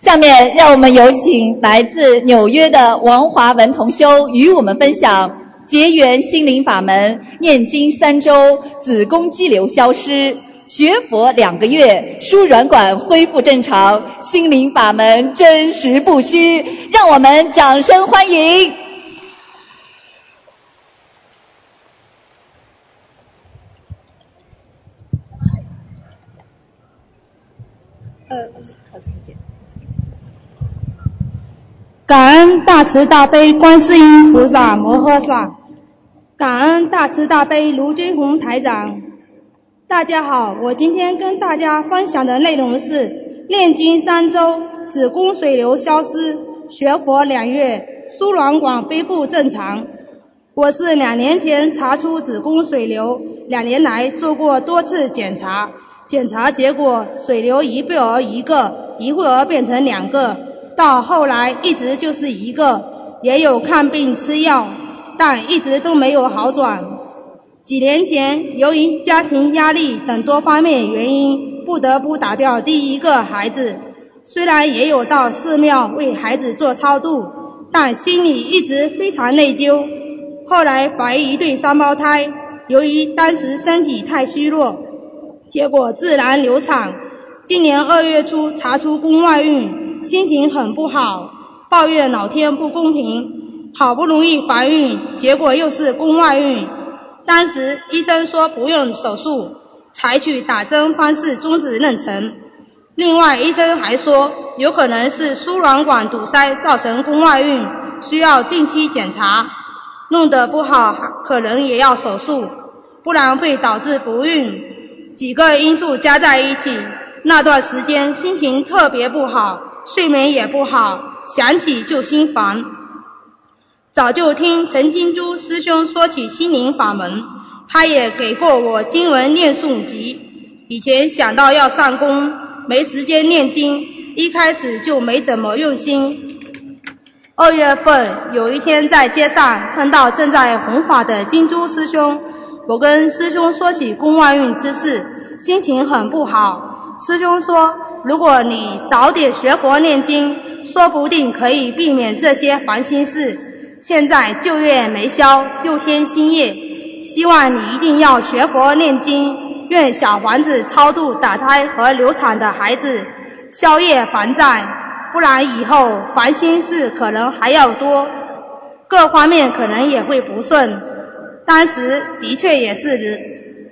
下面让我们有请来自纽约的王华文同修与我们分享结缘心灵法门，念经三周，子宫肌瘤消失，学佛两个月，输卵管恢复正常，心灵法门真实不虚，让我们掌声欢迎。呃，靠近一点。感恩大慈大悲观世音菩萨摩诃萨，感恩大慈大悲卢军宏台长。大家好，我今天跟大家分享的内容是炼经三周，子宫水流消失，学佛两月，输卵管恢复正常。我是两年前查出子宫水流，两年来做过多次检查，检查结果水流一会儿一个，一会儿变成两个。到后来一直就是一个，也有看病吃药，但一直都没有好转。几年前由于家庭压力等多方面原因，不得不打掉第一个孩子。虽然也有到寺庙为孩子做超度，但心里一直非常内疚。后来怀一对双胞胎，由于当时身体太虚弱，结果自然流产。今年二月初查出宫外孕。心情很不好，抱怨老天不公平，好不容易怀孕，结果又是宫外孕。当时医生说不用手术，采取打针方式终止妊娠。另外医生还说，有可能是输卵管堵塞造成宫外孕，需要定期检查，弄得不好可能也要手术，不然会导致不孕。几个因素加在一起，那段时间心情特别不好。睡眠也不好，想起就心烦。早就听陈金珠师兄说起心灵法门，他也给过我经文念诵集。以前想到要上工，没时间念经，一开始就没怎么用心。二月份有一天在街上碰到正在弘法的金珠师兄，我跟师兄说起宫外孕之事，心情很不好。师兄说。如果你早点学佛念经，说不定可以避免这些烦心事。现在旧业没消，又添新业，希望你一定要学佛念经，愿小房子超度打胎和流产的孩子，消业还债，不然以后烦心事可能还要多，各方面可能也会不顺。当时的确也是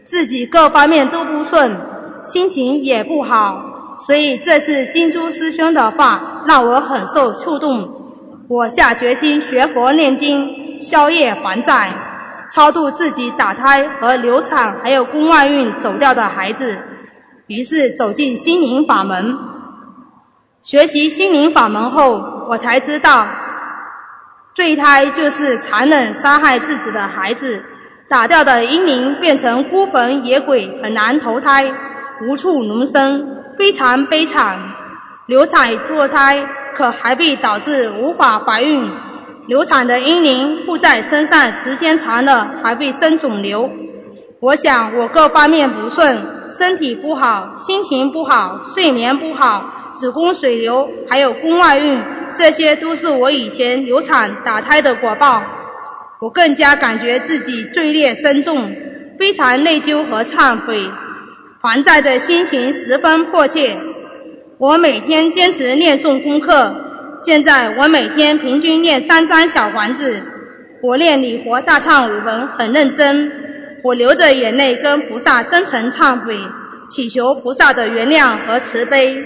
自己各方面都不顺，心情也不好。所以这次金珠师兄的话让我很受触动，我下决心学佛念经，消业还债，超度自己打胎和流产还有宫外孕走掉的孩子。于是走进心灵法门，学习心灵法门后，我才知道，坠胎就是残忍杀害自己的孩子，打掉的婴灵变成孤魂野鬼，很难投胎，无处容身。非常悲惨，流产堕胎，可还会导致无法怀孕。流产的婴灵附在身上时间长了，还会生肿瘤。我想我各方面不顺，身体不好，心情不好，睡眠不好，子宫水流，还有宫外孕，这些都是我以前流产打胎的果报。我更加感觉自己罪孽深重，非常内疚和忏悔。还债的心情十分迫切。我每天坚持念诵功课，现在我每天平均念三张小房子。我念礼佛大忏悔文很认真，我流着眼泪跟菩萨真诚忏悔，祈求菩萨的原谅和慈悲。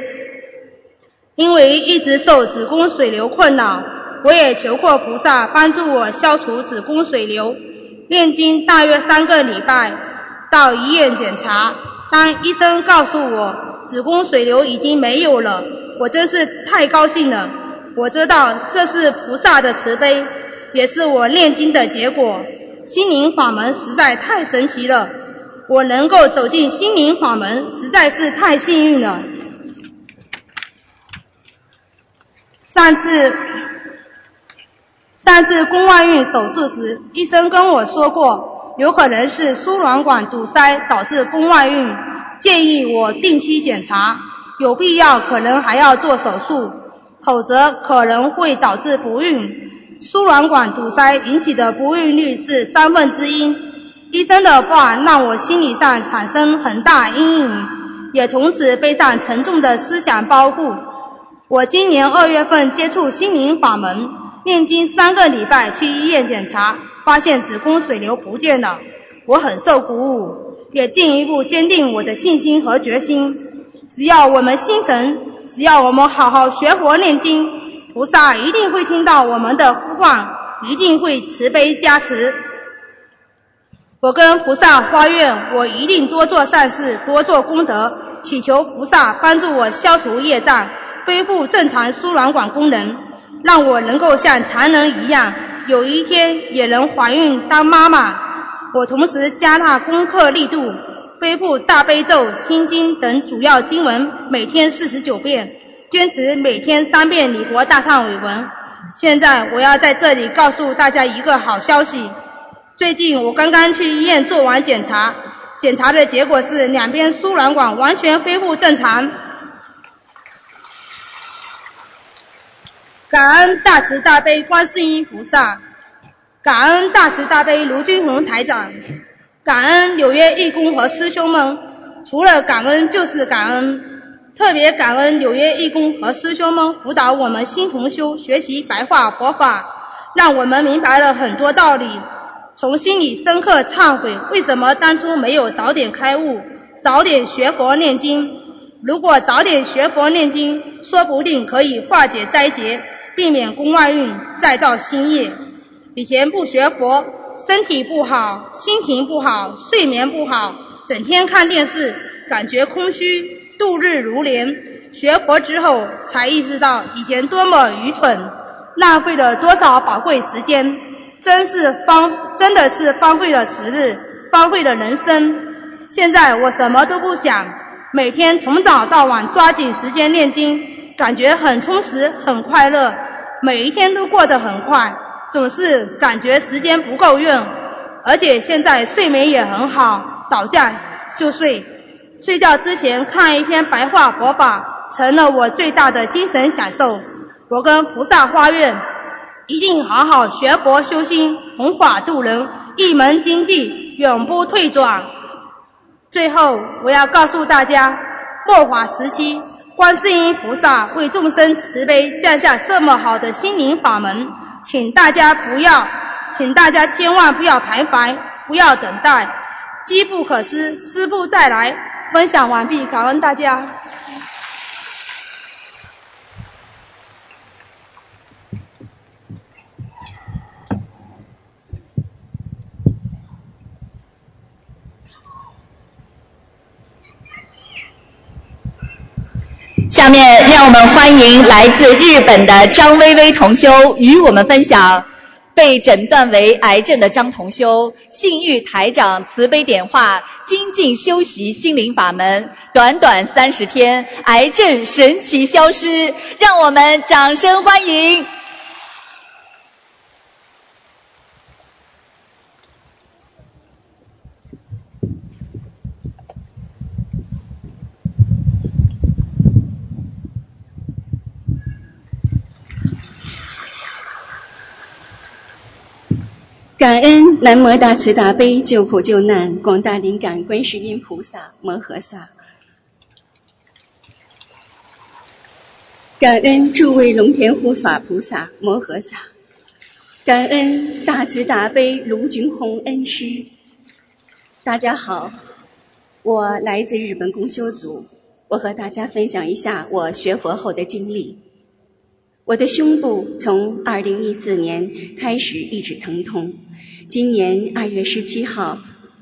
因为一直受子宫水流困扰，我也求过菩萨帮助我消除子宫水流。念经大约三个礼拜，到医院检查。当医生告诉我子宫水流已经没有了，我真是太高兴了。我知道这是菩萨的慈悲，也是我念经的结果。心灵法门实在太神奇了，我能够走进心灵法门实在是太幸运了。上次上次宫外孕手术时，医生跟我说过。有可能是输卵管堵塞导致宫外孕，建议我定期检查，有必要可能还要做手术。否则可能会导致不孕。输卵管堵塞引起的不孕率是三分之一。医生的话让我心理上产生很大阴影，也从此背上沉重的思想包袱。我今年二月份接触心灵法门，念经三个礼拜，去医院检查，发现子宫水流不见了，我很受鼓舞，也进一步坚定我的信心和决心。只要我们心诚，只要我们好好学佛念经。菩萨一定会听到我们的呼唤，一定会慈悲加持。我跟菩萨发愿，我一定多做善事，多做功德，祈求菩萨帮助我消除业障，恢复正常输卵管功能，让我能够像常人一样，有一天也能怀孕当妈妈。我同时加大功课力度，恢复大悲咒、心经等主要经文，每天四十九遍。坚持每天三遍礼佛大忏悔文。现在我要在这里告诉大家一个好消息：最近我刚刚去医院做完检查，检查的结果是两边输卵管完全恢复正常。感恩大慈大悲观世音菩萨，感恩大慈大悲卢军宏台长，感恩纽约义工和师兄们，除了感恩就是感恩。特别感恩纽约义工和师兄们辅导我们新同修学习白话佛法，让我们明白了很多道理，从心里深刻忏悔，为什么当初没有早点开悟，早点学佛念经？如果早点学佛念经，说不定可以化解灾劫，避免宫外孕，再造新业。以前不学佛，身体不好，心情不好，睡眠不好，整天看电视，感觉空虚。度日如年，学佛之后才意识到以前多么愚蠢，浪费了多少宝贵时间，真是荒，真的是荒废了时日，荒废了人生。现在我什么都不想，每天从早到晚抓紧时间念经，感觉很充实，很快乐，每一天都过得很快，总是感觉时间不够用，而且现在睡眠也很好，倒觉就睡。睡觉之前看一篇白话佛法，成了我最大的精神享受。我跟菩萨发愿，一定好好学佛修心，弘法度人，一门精进，永不退转。最后，我要告诉大家，末法时期，观世音菩萨为众生慈悲，降下这么好的心灵法门，请大家不要，请大家千万不要徘徊，不要等待，机不可失，失不再来。分享完毕，感恩大家。下面让我们欢迎来自日本的张薇薇同修与我们分享。被诊断为癌症的张同修，信誉台长慈悲点化，精进修习心灵法门，短短三十天，癌症神奇消失，让我们掌声欢迎。感恩南无大慈大悲救苦救难广大灵感观世音菩萨摩诃萨，感恩诸位龙天护法菩萨摩诃萨，感恩大慈大悲卢军宏恩师。大家好，我来自日本公修组，我和大家分享一下我学佛后的经历。我的胸部从二零一四年开始一直疼痛。今年二月十七号，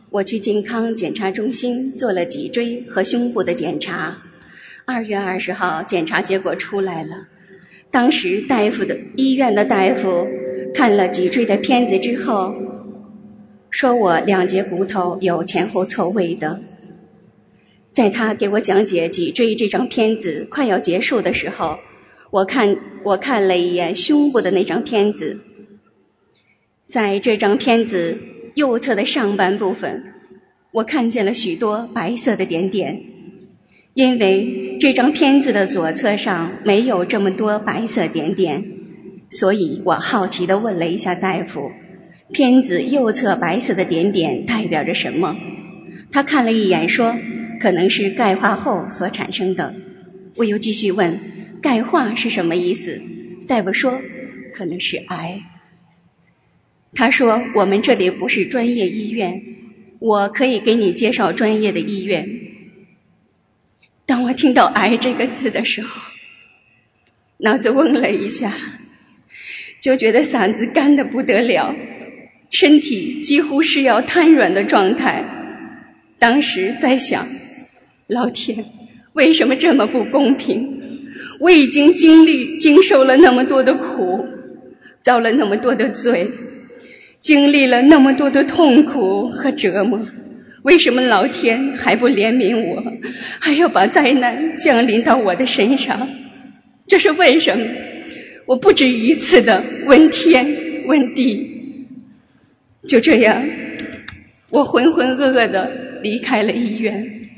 我去健康检查中心做了脊椎和胸部的检查。二月二十号，检查结果出来了。当时大夫的医院的大夫看了脊椎的片子之后，说我两节骨头有前后错位的。在他给我讲解脊椎这张片子快要结束的时候。我看，我看了一眼胸部的那张片子，在这张片子右侧的上半部分，我看见了许多白色的点点，因为这张片子的左侧上没有这么多白色点点，所以我好奇地问了一下大夫：“片子右侧白色的点点代表着什么？”他看了一眼，说：“可能是钙化后所产生的。”我又继续问：“钙化是什么意思？”大夫说：“可能是癌。”他说：“我们这里不是专业医院，我可以给你介绍专业的医院。”当我听到“癌”这个字的时候，脑子嗡了一下，就觉得嗓子干的不得了，身体几乎是要瘫软的状态。当时在想，老天，为什么这么不公平？我已经经历、经受了那么多的苦，遭了那么多的罪，经历了那么多的痛苦和折磨。为什么老天还不怜悯我，还要把灾难降临到我的身上？这是为什么？我不止一次的问天问地。就这样，我浑浑噩噩的离开了医院，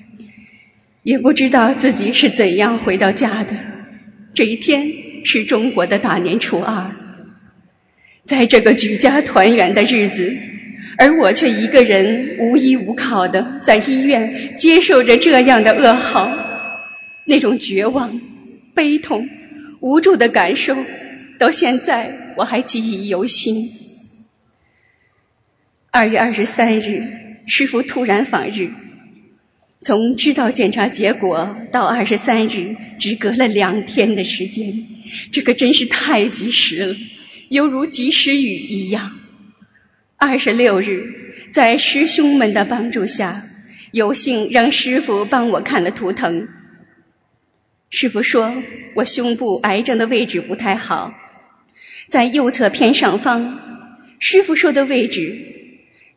也不知道自己是怎样回到家的。这一天是中国的大年初二，在这个举家团圆的日子。而我却一个人无依无靠的在医院接受着这样的噩耗，那种绝望、悲痛、无助的感受，到现在我还记忆犹新。二月二十三日，师傅突然访日，从知道检查结果到二十三日，只隔了两天的时间，这个真是太及时了，犹如及时雨一样。二十六日，在师兄们的帮助下，有幸让师傅帮我看了图腾。师傅说我胸部癌症的位置不太好，在右侧偏上方。师傅说的位置，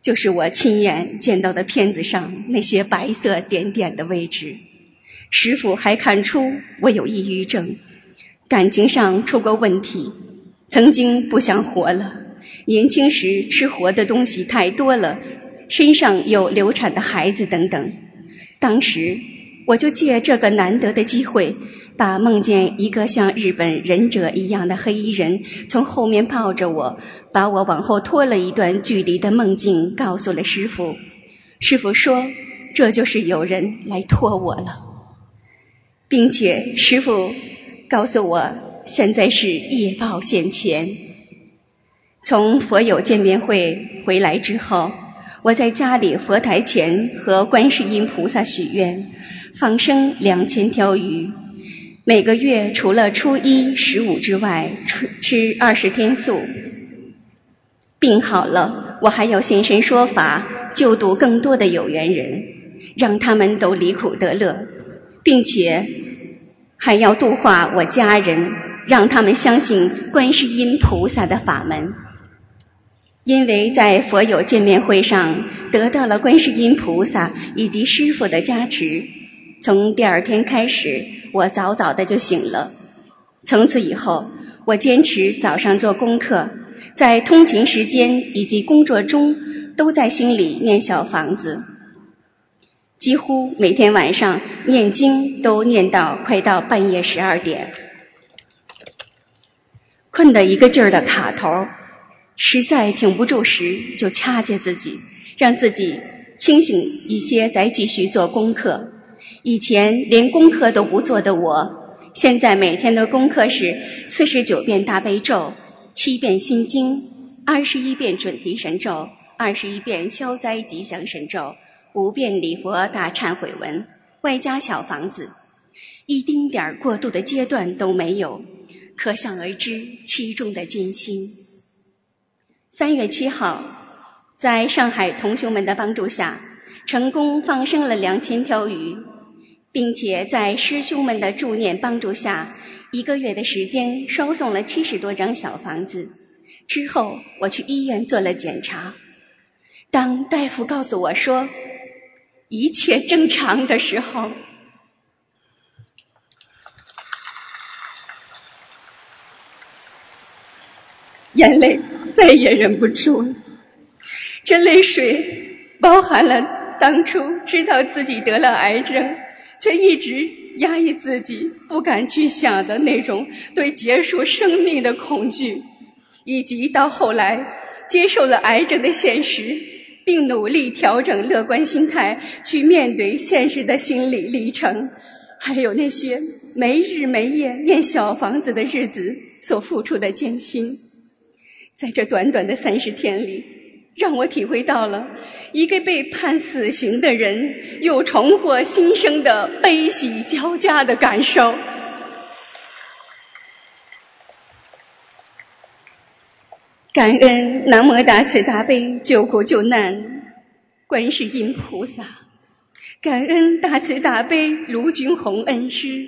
就是我亲眼见到的片子上那些白色点点的位置。师傅还看出我有抑郁症，感情上出过问题，曾经不想活了。年轻时吃活的东西太多了，身上有流产的孩子等等。当时我就借这个难得的机会，把梦见一个像日本忍者一样的黑衣人从后面抱着我，把我往后拖了一段距离的梦境告诉了师傅。师傅说这就是有人来拖我了，并且师傅告诉我现在是夜报现前。从佛友见面会回来之后，我在家里佛台前和观世音菩萨许愿，放生两千条鱼，每个月除了初一、十五之外，吃吃二十天素。病好了，我还要现身说法，救度更多的有缘人，让他们都离苦得乐，并且还要度化我家人，让他们相信观世音菩萨的法门。因为在佛友见面会上得到了观世音菩萨以及师傅的加持，从第二天开始，我早早的就醒了。从此以后，我坚持早上做功课，在通勤时间以及工作中，都在心里念小房子，几乎每天晚上念经都念到快到半夜十二点，困得一个劲儿的卡头。实在挺不住时，就掐着自己，让自己清醒一些，再继续做功课。以前连功课都不做的我，现在每天的功课是四十九遍大悲咒，七遍心经，二十一遍准提神咒，二十一遍消灾吉祥神咒，五遍礼佛大忏悔文，外加小房子，一丁点儿过渡的阶段都没有，可想而知其中的艰辛。三月七号，在上海同学们的帮助下，成功放生了两千条鱼，并且在师兄们的助念帮助下，一个月的时间烧送了七十多张小房子。之后，我去医院做了检查，当大夫告诉我说一切正常的时候，眼泪。再也忍不住了，这泪水包含了当初知道自己得了癌症，却一直压抑自己不敢去想的那种对结束生命的恐惧，以及到后来接受了癌症的现实，并努力调整乐观心态去面对现实的心理历程，还有那些没日没夜念小房子的日子所付出的艰辛，在这短短的三十天里。让我体会到了一个被判死刑的人又重获新生的悲喜交加的感受。感恩南无大慈大悲救苦救难观世音菩萨，感恩大慈大悲卢军宏恩师，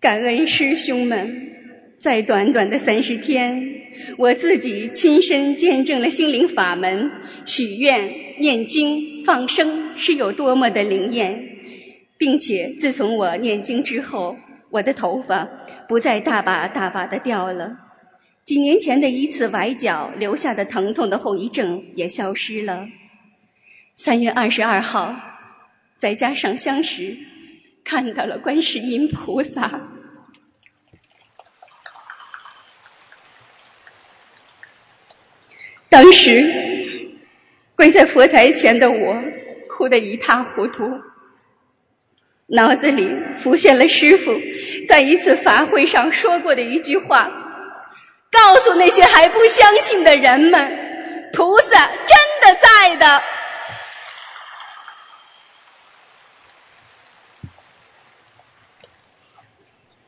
感恩师兄们。在短短的三十天，我自己亲身见证了心灵法门许愿、念经、放生是有多么的灵验，并且自从我念经之后，我的头发不再大把大把的掉了，几年前的一次崴脚留下的疼痛的后遗症也消失了。三月二十二号在家上香时，看到了观世音菩萨。当时跪在佛台前的我，哭得一塌糊涂，脑子里浮现了师傅在一次法会上说过的一句话：“告诉那些还不相信的人们，菩萨真的在的。”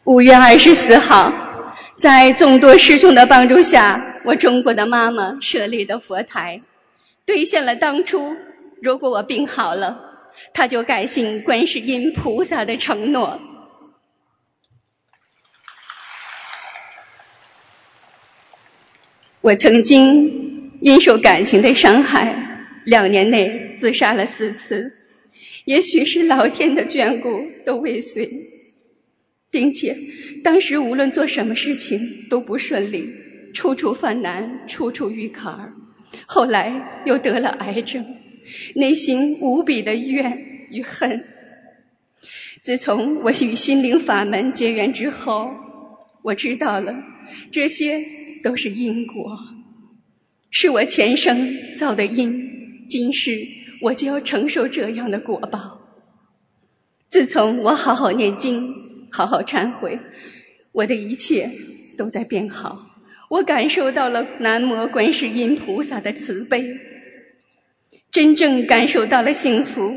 五月二十四号。在众多师兄的帮助下，我中国的妈妈设立的佛台，兑现了当初如果我病好了，他就改信观世音菩萨的承诺。我曾经因受感情的伤害，两年内自杀了四次，也许是老天的眷顾都未遂。并且，当时无论做什么事情都不顺利，处处犯难，处处遇坎儿。后来又得了癌症，内心无比的怨与恨。自从我与心灵法门结缘之后，我知道了这些都是因果，是我前生造的因，今世我就要承受这样的果报。自从我好好念经。好好忏悔，我的一切都在变好。我感受到了南无观世音菩萨的慈悲，真正感受到了幸福。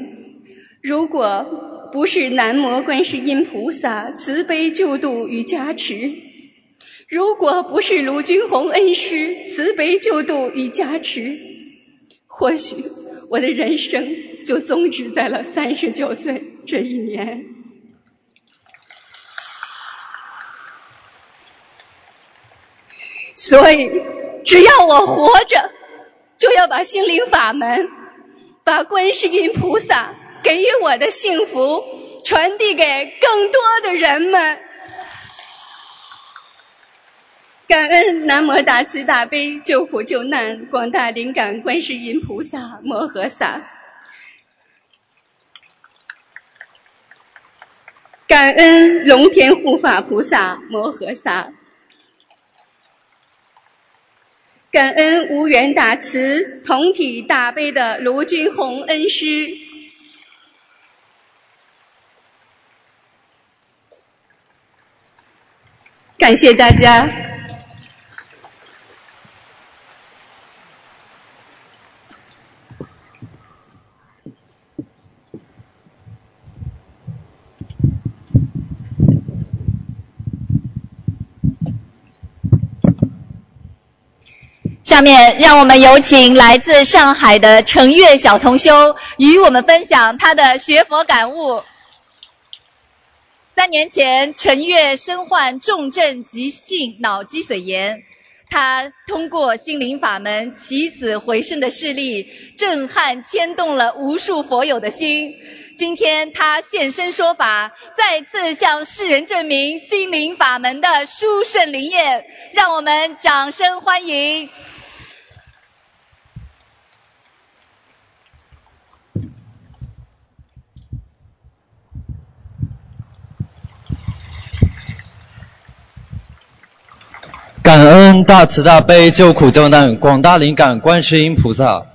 如果不是南无观世音菩萨慈悲救度与加持，如果不是卢军宏恩师慈悲救度与加持，或许我的人生就终止在了三十九岁这一年。所以，只要我活着，就要把心灵法门、把观世音菩萨给予我的幸福传递给更多的人们。感恩南无大慈大悲救苦救难广大灵感观世音菩萨摩诃萨，感恩龙天护法菩萨摩诃萨。感恩无缘大慈、同体大悲的卢俊宏恩师，感谢大家。下面让我们有请来自上海的程月小同修与我们分享他的学佛感悟。三年前，程月身患重症急性脑积水炎，他通过心灵法门起死回生的事例，震撼牵动了无数佛友的心。今天他现身说法，再次向世人证明心灵法门的殊胜灵验，让我们掌声欢迎。恩大慈大悲救苦救难广大灵感观世音菩萨，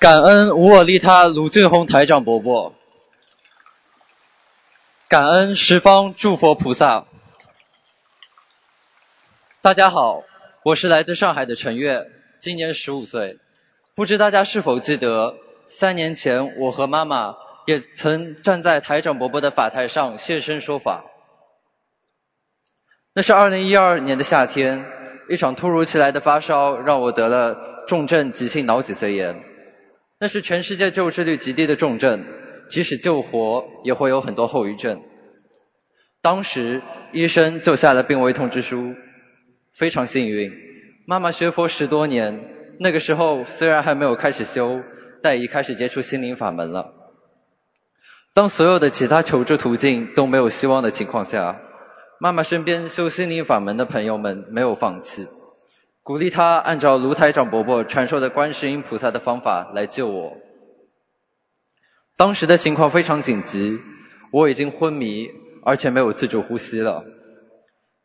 感恩无我利他卢俊宏台长伯伯，感恩十方诸佛菩萨。大家好，我是来自上海的陈月，今年十五岁。不知大家是否记得，三年前我和妈妈也曾站在台长伯伯的法台上现身说法。那是二零一二年的夏天，一场突如其来的发烧让我得了重症急性脑脊髓炎。那是全世界救治率极低的重症，即使救活也会有很多后遗症。当时医生就下了病危通知书。非常幸运，妈妈学佛十多年，那个时候虽然还没有开始修，但已开始接触心灵法门了。当所有的其他求助途径都没有希望的情况下。妈妈身边修心灵法门的朋友们没有放弃，鼓励她按照卢台长伯伯传授的观世音菩萨的方法来救我。当时的情况非常紧急，我已经昏迷，而且没有自主呼吸了。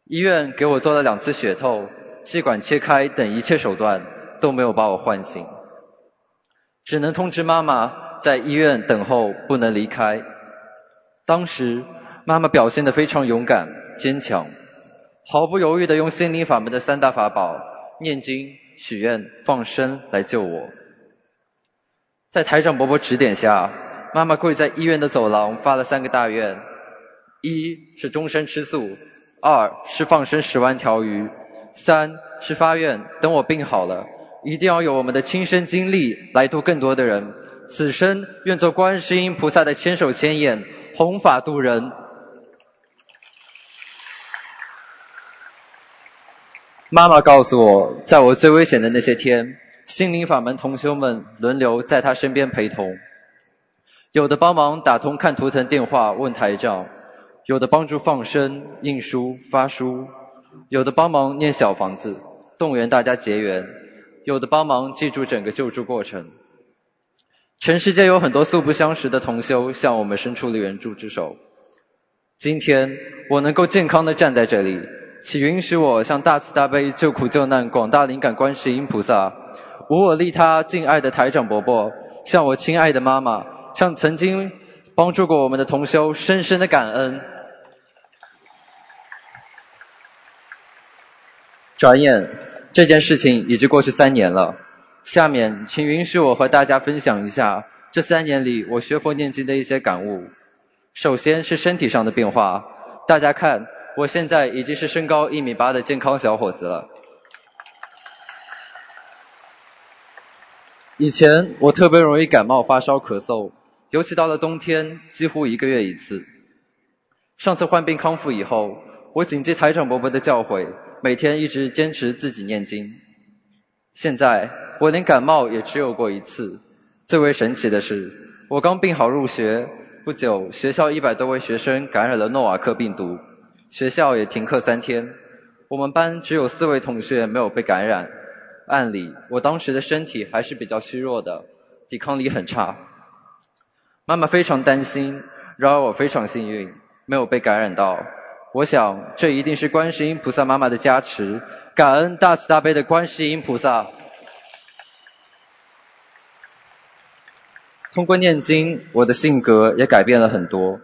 医院给我做了两次血透、气管切开等一切手段，都没有把我唤醒，只能通知妈妈在医院等候，不能离开。当时妈妈表现得非常勇敢。坚强，毫不犹豫地用心灵法门的三大法宝——念经、许愿、放生来救我。在台长伯伯指点下，妈妈跪在医院的走廊发了三个大愿：一是终身吃素，二是放生十万条鱼，三是发愿等我病好了，一定要有我们的亲身经历来度更多的人。此生愿做观世音菩萨的千手千眼，弘法度人。妈妈告诉我，在我最危险的那些天，心灵法门同修们轮流在她身边陪同，有的帮忙打通看图腾电话问台长，有的帮助放生、印书、发书，有的帮忙念小房子，动员大家结缘，有的帮忙记住整个救助过程。全世界有很多素不相识的同修向我们伸出了援助之手。今天我能够健康的站在这里。请允许我向大慈大悲救苦救难广大灵感观世音菩萨，无我利他敬爱的台长伯伯，向我亲爱的妈妈，向曾经帮助过我们的同修，深深的感恩。转眼这件事情已经过去三年了，下面请允许我和大家分享一下这三年里我学佛念经的一些感悟。首先是身体上的变化，大家看。我现在已经是身高一米八的健康小伙子了。以前我特别容易感冒、发烧、咳嗽，尤其到了冬天，几乎一个月一次。上次患病康复以后，我谨记台长伯伯的教诲，每天一直坚持自己念经。现在我连感冒也只有过一次。最为神奇的是，我刚病好入学不久，学校一百多位学生感染了诺瓦克病毒。学校也停课三天，我们班只有四位同学没有被感染。按理我当时的身体还是比较虚弱的，抵抗力很差。妈妈非常担心，然而我非常幸运，没有被感染到。我想这一定是观世音菩萨妈妈的加持，感恩大慈大悲的观世音菩萨。通过念经，我的性格也改变了很多，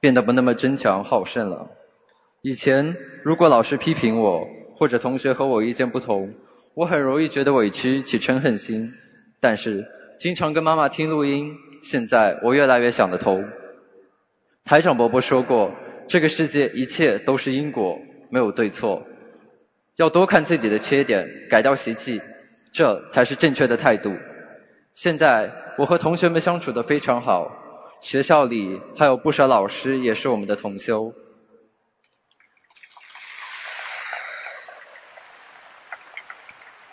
变得不那么争强好胜了。以前如果老师批评我，或者同学和我意见不同，我很容易觉得委屈起嗔恨心。但是经常跟妈妈听录音，现在我越来越想得通。台长伯伯说过，这个世界一切都是因果，没有对错。要多看自己的缺点，改掉习气，这才是正确的态度。现在我和同学们相处得非常好，学校里还有不少老师也是我们的同修。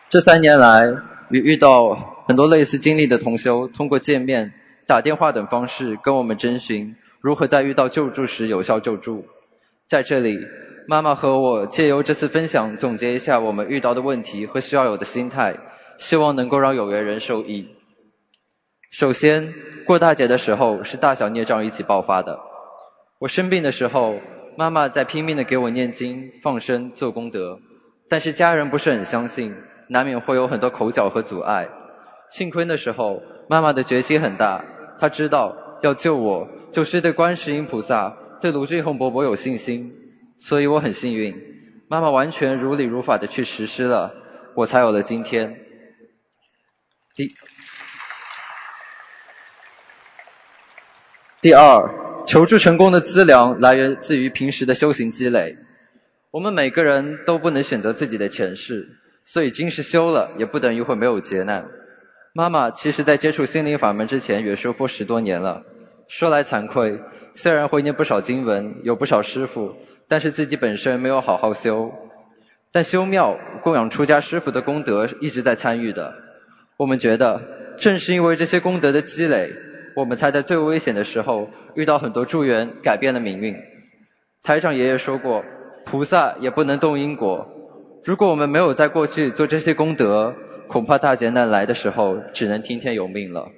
这三年来，与遇到很多类似经历的同修，通过见面、打电话等方式跟我们征询如何在遇到救助时有效救助。在这里，妈妈和我借由这次分享，总结一下我们遇到的问题和需要有的心态，希望能够让有缘人受益。首先，过大节的时候是大小孽障一起爆发的。我生病的时候，妈妈在拼命的给我念经、放生、做功德，但是家人不是很相信，难免会有很多口角和阻碍。幸亏那时候妈妈的决心很大，她知道要救我，就是对观世音菩萨、对卢俊宏伯伯有信心，所以我很幸运，妈妈完全如理如法的去实施了，我才有了今天。第第二，求助成功的资粮来源自于平时的修行积累。我们每个人都不能选择自己的前世，所以今世修了，也不等于会没有劫难。妈妈其实在接触心灵法门之前，也修佛十多年了。说来惭愧，虽然会念不少经文，有不少师傅，但是自己本身没有好好修。但修庙供养出家师傅的功德一直在参与的。我们觉得，正是因为这些功德的积累，我们才在最危险的时候遇到很多助缘，改变了命运。台长爷爷说过，菩萨也不能动因果。如果我们没有在过去做这些功德，恐怕大劫难来的时候，只能听天由命了。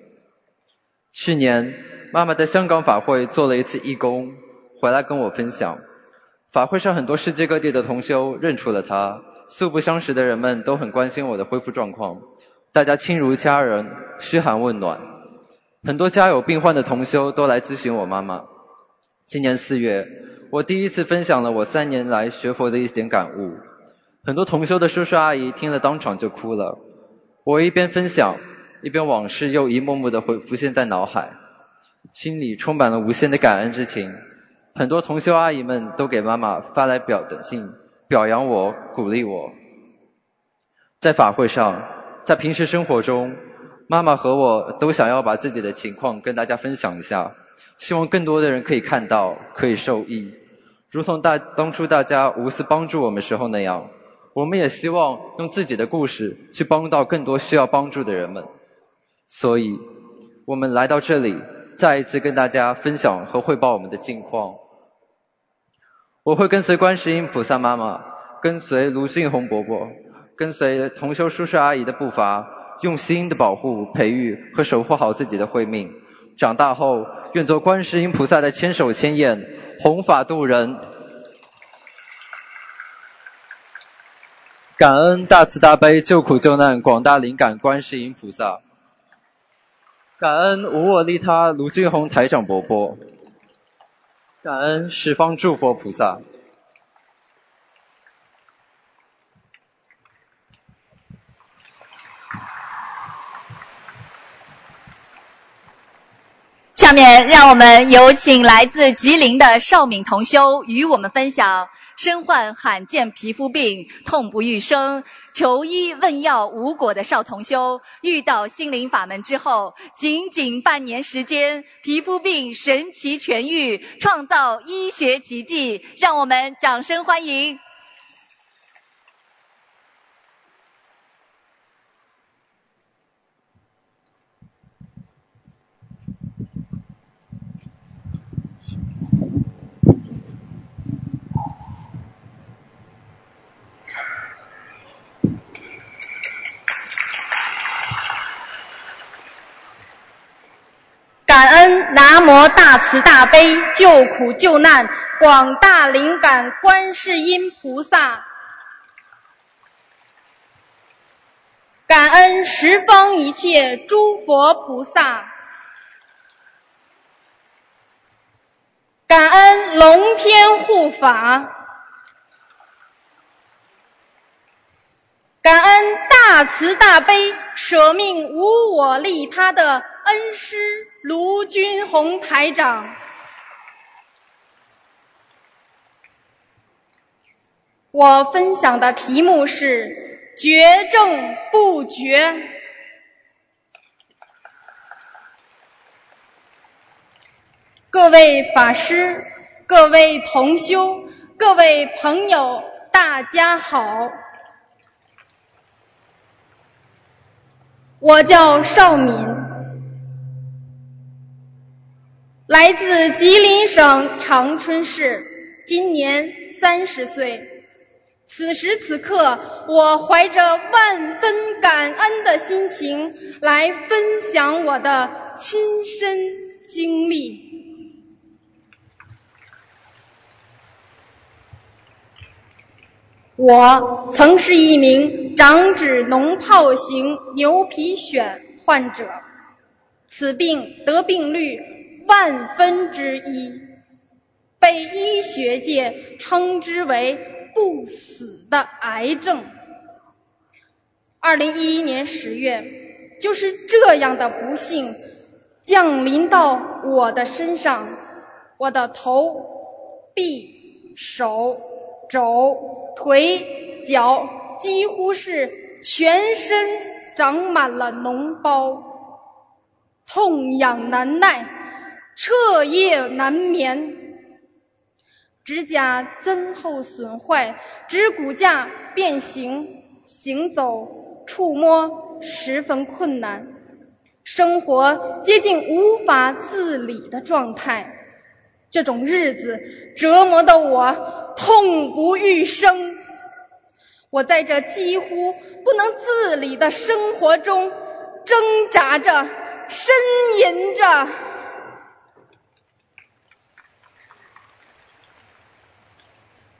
去年，妈妈在香港法会做了一次义工，回来跟我分享，法会上很多世界各地的同修认出了她，素不相识的人们都很关心我的恢复状况，大家亲如家人，嘘寒问暖。很多家有病患的同修都来咨询我妈妈。今年四月，我第一次分享了我三年来学佛的一点感悟，很多同修的叔叔阿姨听了当场就哭了。我一边分享，一边往事又一幕幕的回浮现在脑海，心里充满了无限的感恩之情。很多同修阿姨们都给妈妈发来表等信，表扬我，鼓励我。在法会上，在平时生活中，妈妈和我都想要把自己的情况跟大家分享一下，希望更多的人可以看到，可以受益，如同大当初大家无私帮助我们时候那样。我们也希望用自己的故事去帮到更多需要帮助的人们，所以，我们来到这里，再一次跟大家分享和汇报我们的近况。我会跟随观世音菩萨妈妈，跟随卢俊宏伯伯，跟随同修叔叔阿姨的步伐，用心的保护、培育和守护好自己的慧命。长大后，愿做观世音菩萨的千手千眼，弘法度人。感恩大慈大悲救苦救难广大灵感观世音菩萨，感恩无我利他卢俊宏台长伯伯，感恩十方诸佛菩萨。下面让我们有请来自吉林的邵敏同修与我们分享。身患罕见皮肤病，痛不欲生，求医问药无果的邵同修，遇到心灵法门之后，仅仅半年时间，皮肤病神奇痊愈，创造医学奇迹，让我们掌声欢迎。感恩南无大慈大悲救苦救难广大灵感观世音菩萨，感恩十方一切诸佛菩萨，感恩龙天护法，感恩大慈大悲舍命无我利他的。恩师。卢军红台长，我分享的题目是“绝症不绝”。各位法师、各位同修、各位朋友，大家好，我叫邵敏。来自吉林省长春市，今年三十岁。此时此刻，我怀着万分感恩的心情来分享我的亲身经历。我曾是一名长指脓疱型牛皮癣患者，此病得病率万分之一，被医学界称之为“不死的癌症”。二零一一年十月，就是这样的不幸降临到我的身上，我的头、臂、手、肘。腿脚几乎是全身长满了脓包，痛痒难耐，彻夜难眠。指甲增厚损坏，指骨架变形，行走触摸十分困难，生活接近无法自理的状态。这种日子折磨的我。痛不欲生，我在这几乎不能自理的生活中挣扎着、呻吟着。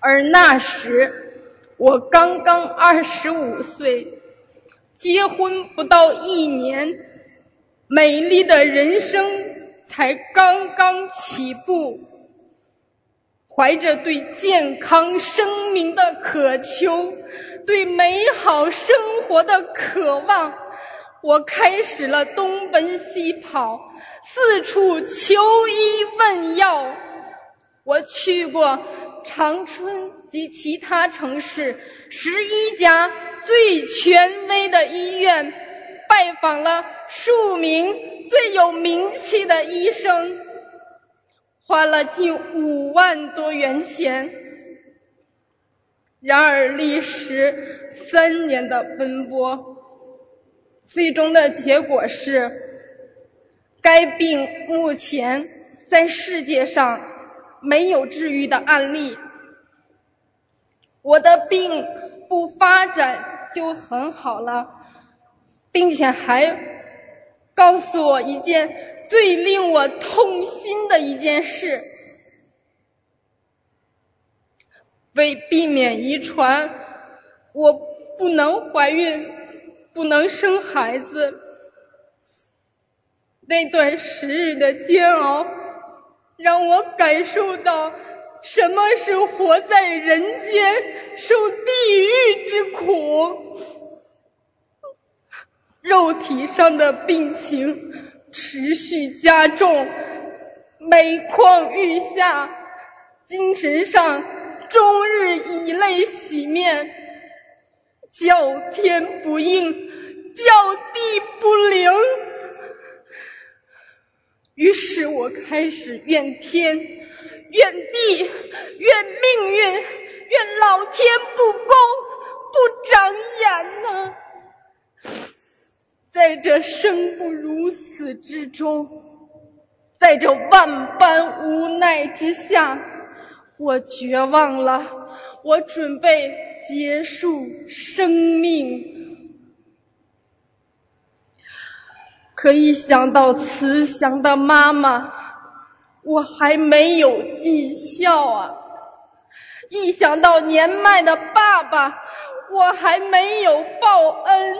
而那时，我刚刚二十五岁，结婚不到一年，美丽的人生才刚刚起步。怀着对健康生命的渴求，对美好生活的渴望，我开始了东奔西跑，四处求医问药。我去过长春及其他城市十一家最权威的医院，拜访了数名最有名气的医生。花了近五万多元钱，然而历时三年的奔波，最终的结果是，该病目前在世界上没有治愈的案例。我的病不发展就很好了，并且还告诉我一件。最令我痛心的一件事，为避免遗传，我不能怀孕，不能生孩子。那段时日的煎熬，让我感受到什么是活在人间受地狱之苦，肉体上的病情。持续加重，每况愈下，精神上终日以泪洗面，叫天不应，叫地不灵。于是我开始怨天、怨地、怨命运、怨老天不公、不长眼呐。在这生不如死之中，在这万般无奈之下，我绝望了，我准备结束生命。可一想到慈祥的妈妈，我还没有尽孝啊；一想到年迈的爸爸，我还没有报恩。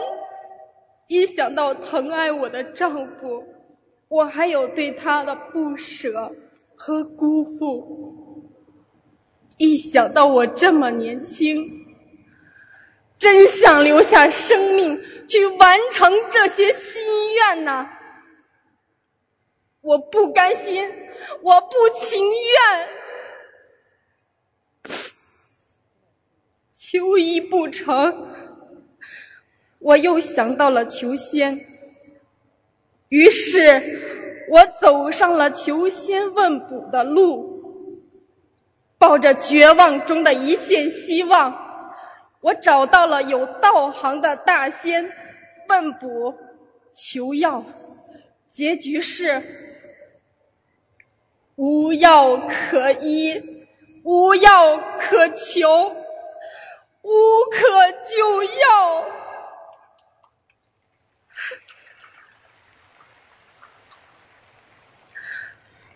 一想到疼爱我的丈夫，我还有对他的不舍和辜负；一想到我这么年轻，真想留下生命去完成这些心愿呐！我不甘心，我不情愿，求医不成。我又想到了求仙，于是我走上了求仙问卜的路，抱着绝望中的一线希望，我找到了有道行的大仙问卜求药，结局是无药可医，无药可求，无可救药。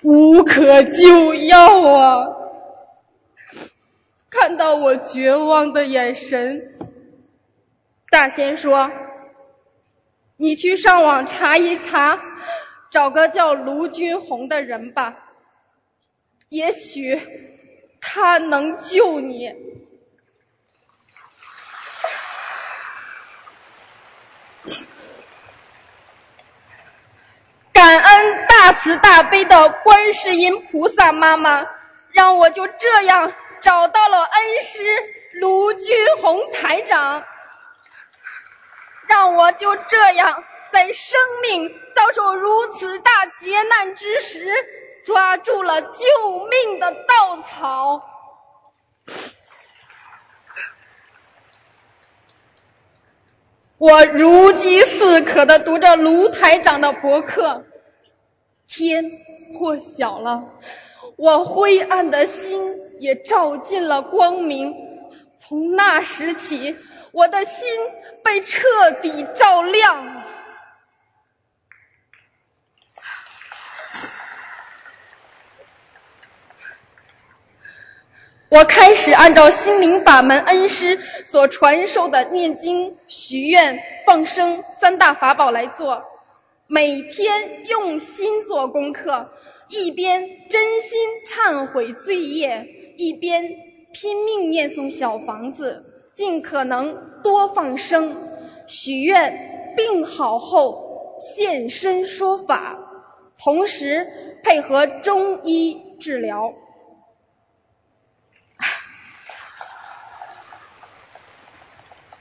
无可救药啊！看到我绝望的眼神。大仙说：“你去上网查一查，找个叫卢军红的人吧，也许他能救你。”感恩大慈大悲的观世音菩萨妈妈，让我就这样找到了恩师卢军红台长，让我就这样在生命遭受如此大劫难之时，抓住了救命的稻草。我如饥似渴的读着卢台长的博客，天破晓了，我灰暗的心也照进了光明。从那时起，我的心被彻底照亮。我开始按照心灵法门恩师所传授的念经、许愿、放生三大法宝来做，每天用心做功课，一边真心忏悔罪业，一边拼命念诵小房子，尽可能多放生、许愿，病好后现身说法，同时配合中医治疗。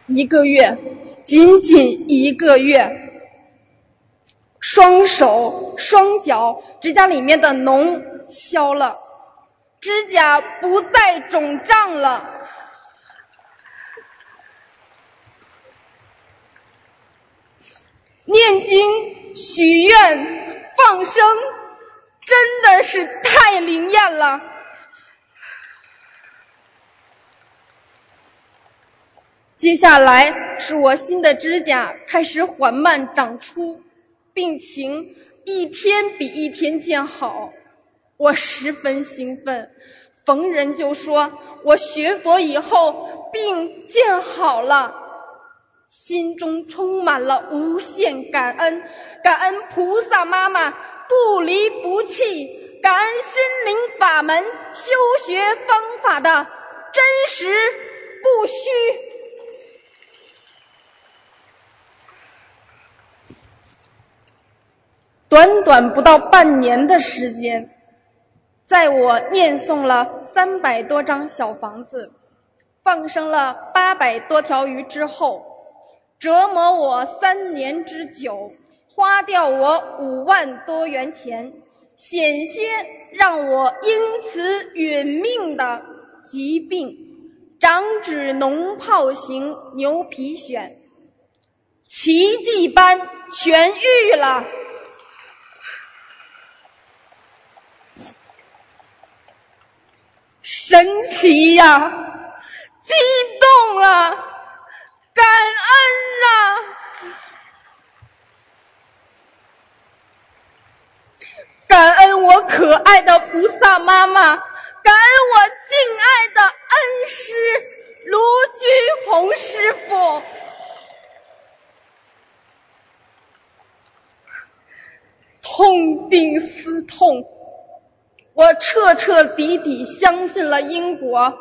一个月，仅仅一个月，双手、双脚指甲里面的脓消了，指甲不再肿胀了。念经、许愿、放生，真的是太灵验了。接下来是我新的指甲开始缓慢长出，病情一天比一天见好，我十分兴奋，逢人就说我学佛以后病见好了，心中充满了无限感恩，感恩菩萨妈妈不离不弃，感恩心灵法门修学方法的真实不虚。短短不到半年的时间，在我念诵了三百多张小房子，放生了八百多条鱼之后，折磨我三年之久，花掉我五万多元钱，险些让我因此殒命的疾病——长指脓疱型牛皮癣，奇迹般痊愈了。神奇呀，激动啊，感恩呐，感恩我可爱的菩萨妈妈，感恩我敬爱的恩师卢军红师傅，痛定思痛。我彻彻底底相信了因果，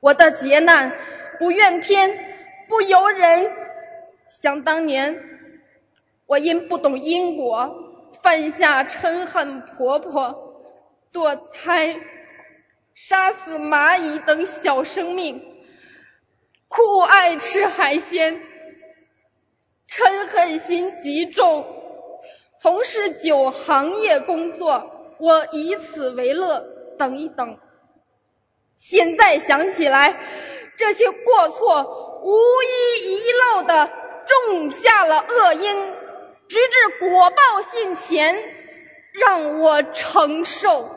我的劫难不怨天不由人。想当年，我因不懂因果，犯下嗔恨婆婆、堕胎、杀死蚂蚁等小生命，酷爱吃海鲜，嗔恨心极重，从事酒行业工作。我以此为乐，等一等。现在想起来，这些过错无一遗漏的种下了恶因，直至果报现前，让我承受。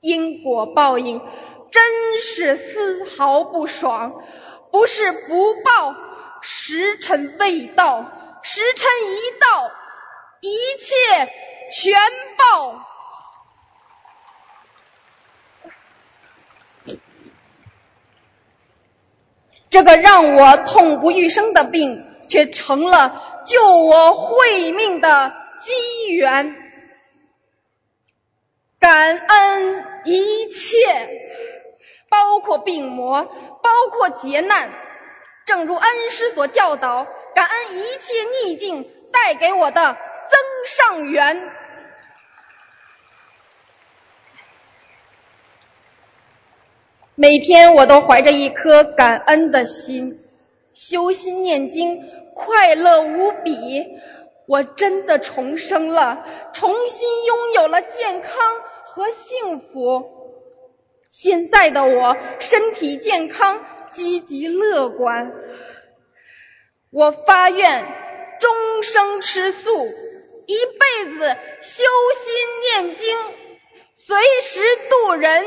因果报应真是丝毫不爽，不是不报，时辰未到，时辰一到，一切全报。这个让我痛不欲生的病，却成了救我慧命的机缘。感恩一切，包括病魔，包括劫难。正如恩师所教导，感恩一切逆境带给我的上元。每天我都怀着一颗感恩的心，修心念经，快乐无比。我真的重生了，重新拥有了健康和幸福。现在的我身体健康，积极乐观。我发愿终生吃素，一辈子修心念经，随时度人。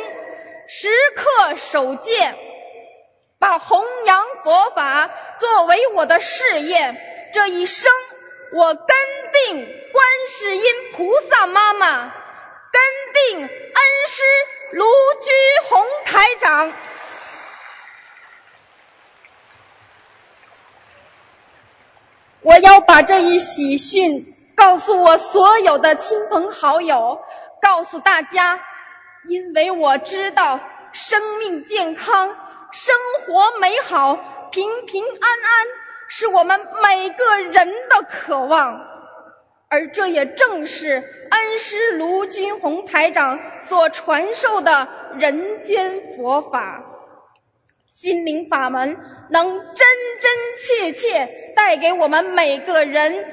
时刻守戒，把弘扬佛法作为我的事业。这一生，我跟定观世音菩萨妈妈，跟定恩师卢居宏台长。我要把这一喜讯告诉我所有的亲朋好友，告诉大家。因为我知道，生命健康、生活美好、平平安安，是我们每个人的渴望，而这也正是恩师卢军宏台长所传授的人间佛法。心灵法门能真真切切带给我们每个人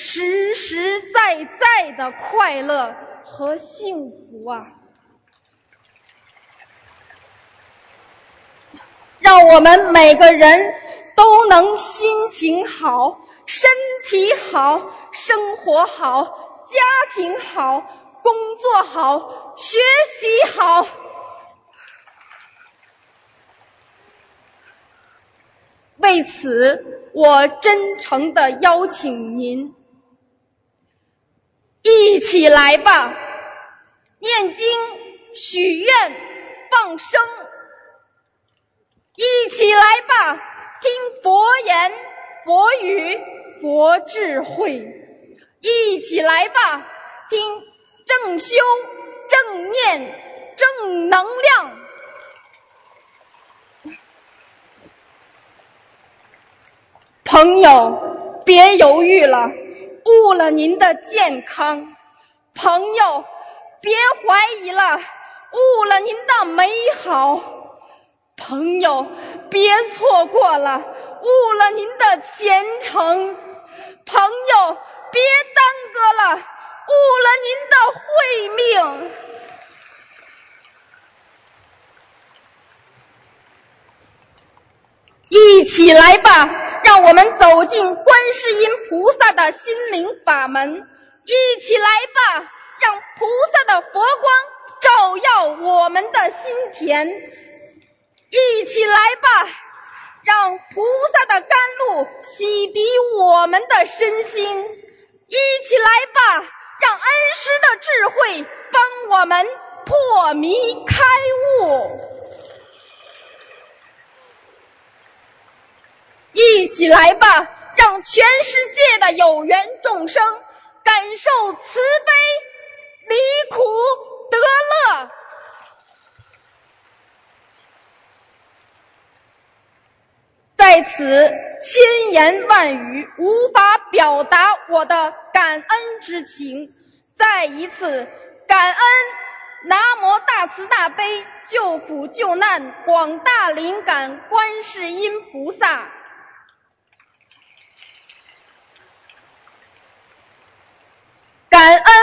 实实在在的快乐和幸福啊！让我们每个人都能心情好、身体好、生活好、家庭好、工作好、学习好。为此，我真诚的邀请您一起来吧，念经、许愿、放生。一起来吧，听佛言、佛语、佛智慧。一起来吧，听正修、正念、正能量。朋友，别犹豫了，误了您的健康；朋友，别怀疑了，误了您的美好。朋友，别错过了，误了您的前程；朋友，别耽搁了，误了您的慧命。一起来吧，让我们走进观世音菩萨的心灵法门。一起来吧，让菩萨的佛光照耀我们的心田。一起来吧，让菩萨的甘露洗涤我们的身心。一起来吧，让恩师的智慧帮我们破迷开悟。一起来吧，让全世界的有缘众生感受慈悲，离苦得乐。在此，千言万语无法表达我的感恩之情。再一次感恩南无大慈大悲救苦救难广大灵感观世音菩萨，感恩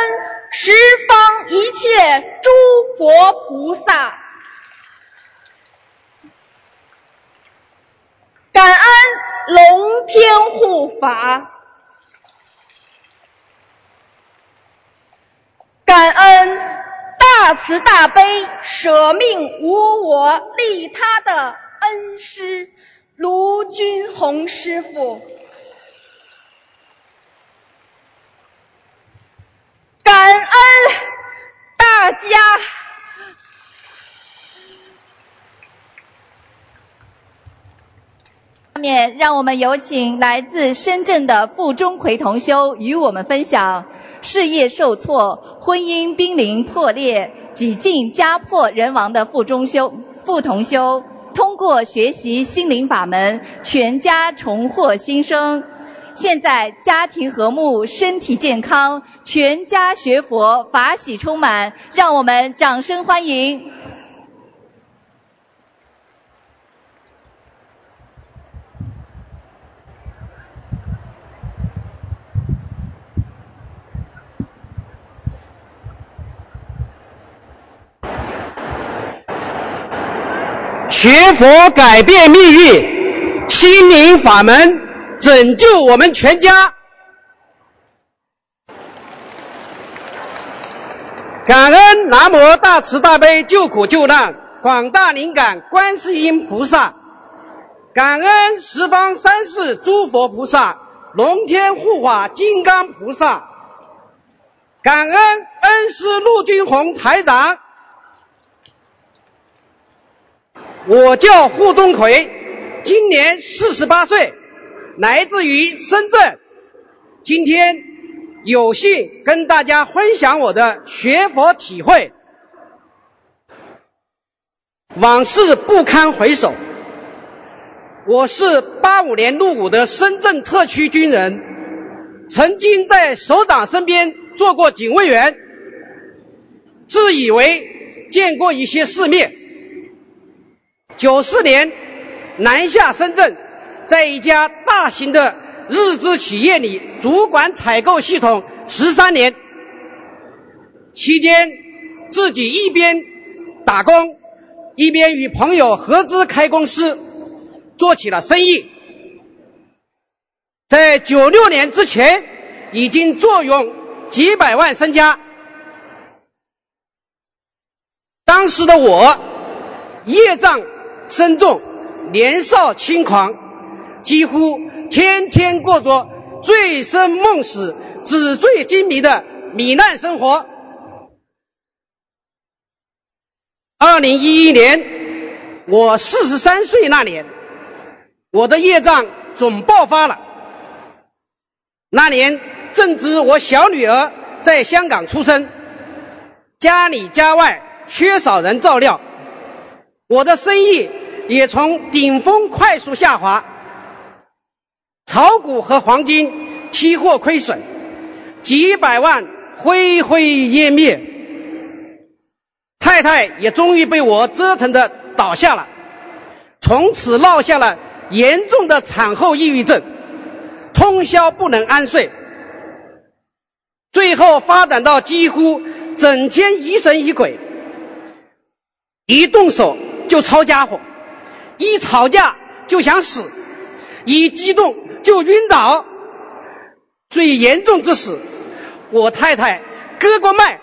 十方一切诸佛菩萨。感恩龙天护法，感恩大慈大悲舍命无我利他的恩师卢军宏师傅，感恩大家。下面让我们有请来自深圳的傅钟奎同修与我们分享：事业受挫、婚姻濒临破裂、几近家破人亡的傅中修、傅同修，通过学习心灵法门，全家重获新生。现在家庭和睦，身体健康，全家学佛，法喜充满，让我们掌声欢迎。学佛改变命运，心灵法门拯救我们全家。感恩南无大慈大悲救苦救难广大灵感观世音菩萨，感恩十方三世诸佛菩萨、龙天护法金刚菩萨，感恩恩师陆军宏台长。我叫傅忠奎，今年四十八岁，来自于深圳。今天有幸跟大家分享我的学佛体会。往事不堪回首。我是八五年入伍的深圳特区军人，曾经在首长身边做过警卫员，自以为见过一些世面。九四年南下深圳，在一家大型的日资企业里主管采购系统十三年，期间自己一边打工，一边与朋友合资开公司，做起了生意。在九六年之前，已经坐拥几百万身家。当时的我，业障。深重，年少轻狂，几乎天天过着醉生梦死、纸醉金迷的糜烂生活。二零一一年，我四十三岁那年，我的业障总爆发了。那年正值我小女儿在香港出生，家里家外缺少人照料。我的生意也从顶峰快速下滑，炒股和黄金期货亏损，几百万灰灰烟灭，太太也终于被我折腾的倒下了，从此落下了严重的产后抑郁症，通宵不能安睡，最后发展到几乎整天疑神疑鬼，一动手。就抄家伙，一吵架就想死，一激动就晕倒。最严重之时，我太太割过脉，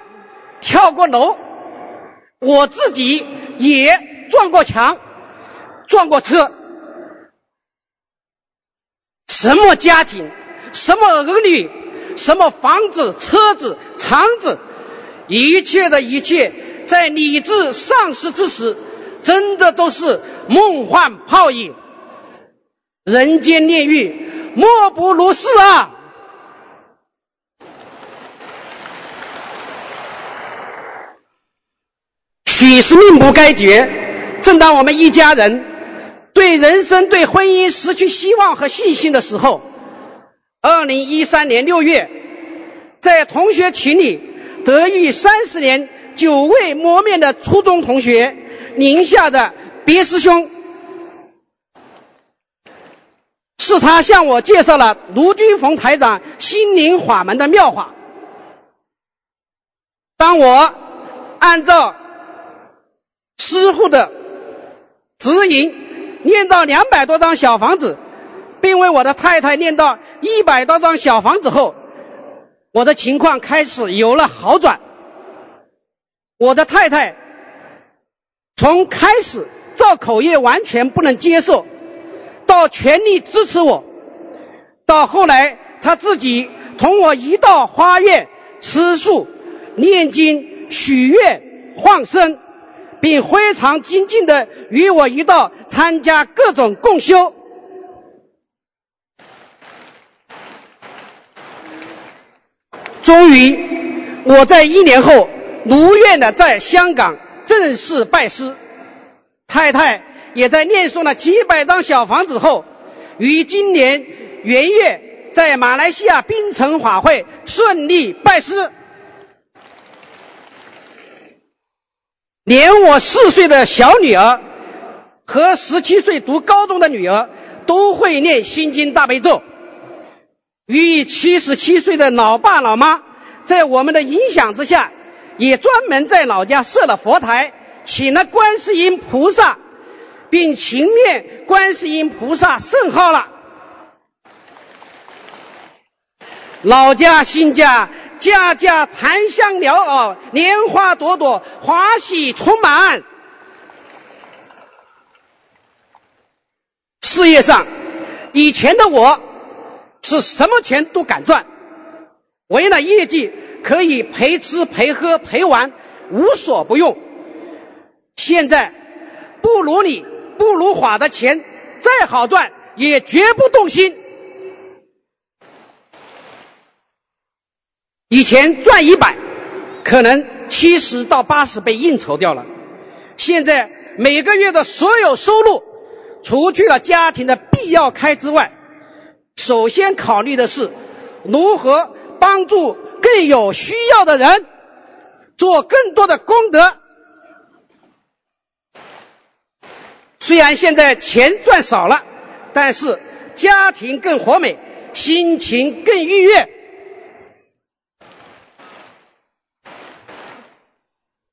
跳过楼，我自己也撞过墙，撞过车。什么家庭，什么儿女，什么房子、车子、厂子，一切的一切，在理智丧失之时。真的都是梦幻泡影，人间炼狱莫不如是啊！许是命不该绝。正当我们一家人对人生、对婚姻失去希望和信心的时候，二零一三年六月，在同学群里得遇三十年久未谋面的初中同学。宁夏的别师兄，是他向我介绍了卢军峰台长心灵法门的妙法。当我按照师傅的指引念到两百多张小房子，并为我的太太念到一百多张小房子后，我的情况开始有了好转。我的太太。从开始造口业完全不能接受，到全力支持我，到后来他自己同我一道花院吃素，念经，许愿，放生，并非常精进的与我一道参加各种共修。终于我在一年后如愿的在香港正式拜师太太。也在念诵了几百张小房子后，于今年元月在马来西亚槟城法会顺利拜师。连我四岁的小女儿和十七岁读高中的女儿都会念心经大悲咒。与七十七岁的老爸老妈在我们的影响之下，也专门在老家设了佛台，请了观世音菩萨，并勤念观世音菩萨圣号了。老家新家，家家檀香缭绕，莲花朵朵，华喜充满。事业上，以前的我。是什么钱都敢赚，为了业绩可以陪吃陪喝陪玩，无所不用。现在不如你不如花的钱再好赚，也绝不动心。以前赚一百，可能七十到八十被应酬掉了。现在每个月的所有收入，除去了家庭的必要开支外，首先考虑的是如何帮助更有需要的人，做更多的功德。虽然现在钱赚少了，但是家庭更和美，心情更愉悦。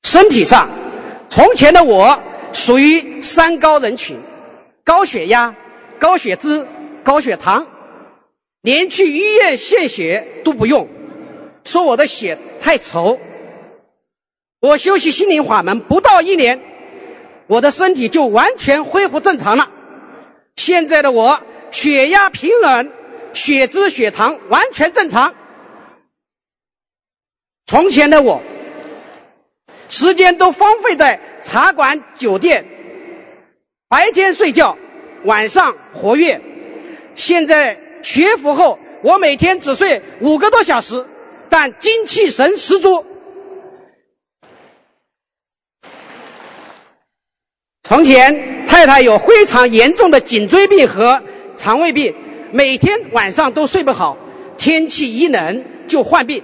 身体上，从前的我属于三高人群：高血压、高血脂、高血糖。连去医院献血都不用，说我的血太稠。我修习心灵法门不到一年，我的身体就完全恢复正常了。现在的我血压平稳，血脂、血糖完全正常。从前的我，时间都荒废在茶馆、酒店，白天睡觉，晚上活跃。现在。学佛后，我每天只睡五个多小时，但精气神十足。从前太太有非常严重的颈椎病和肠胃病，每天晚上都睡不好，天气一冷就患病，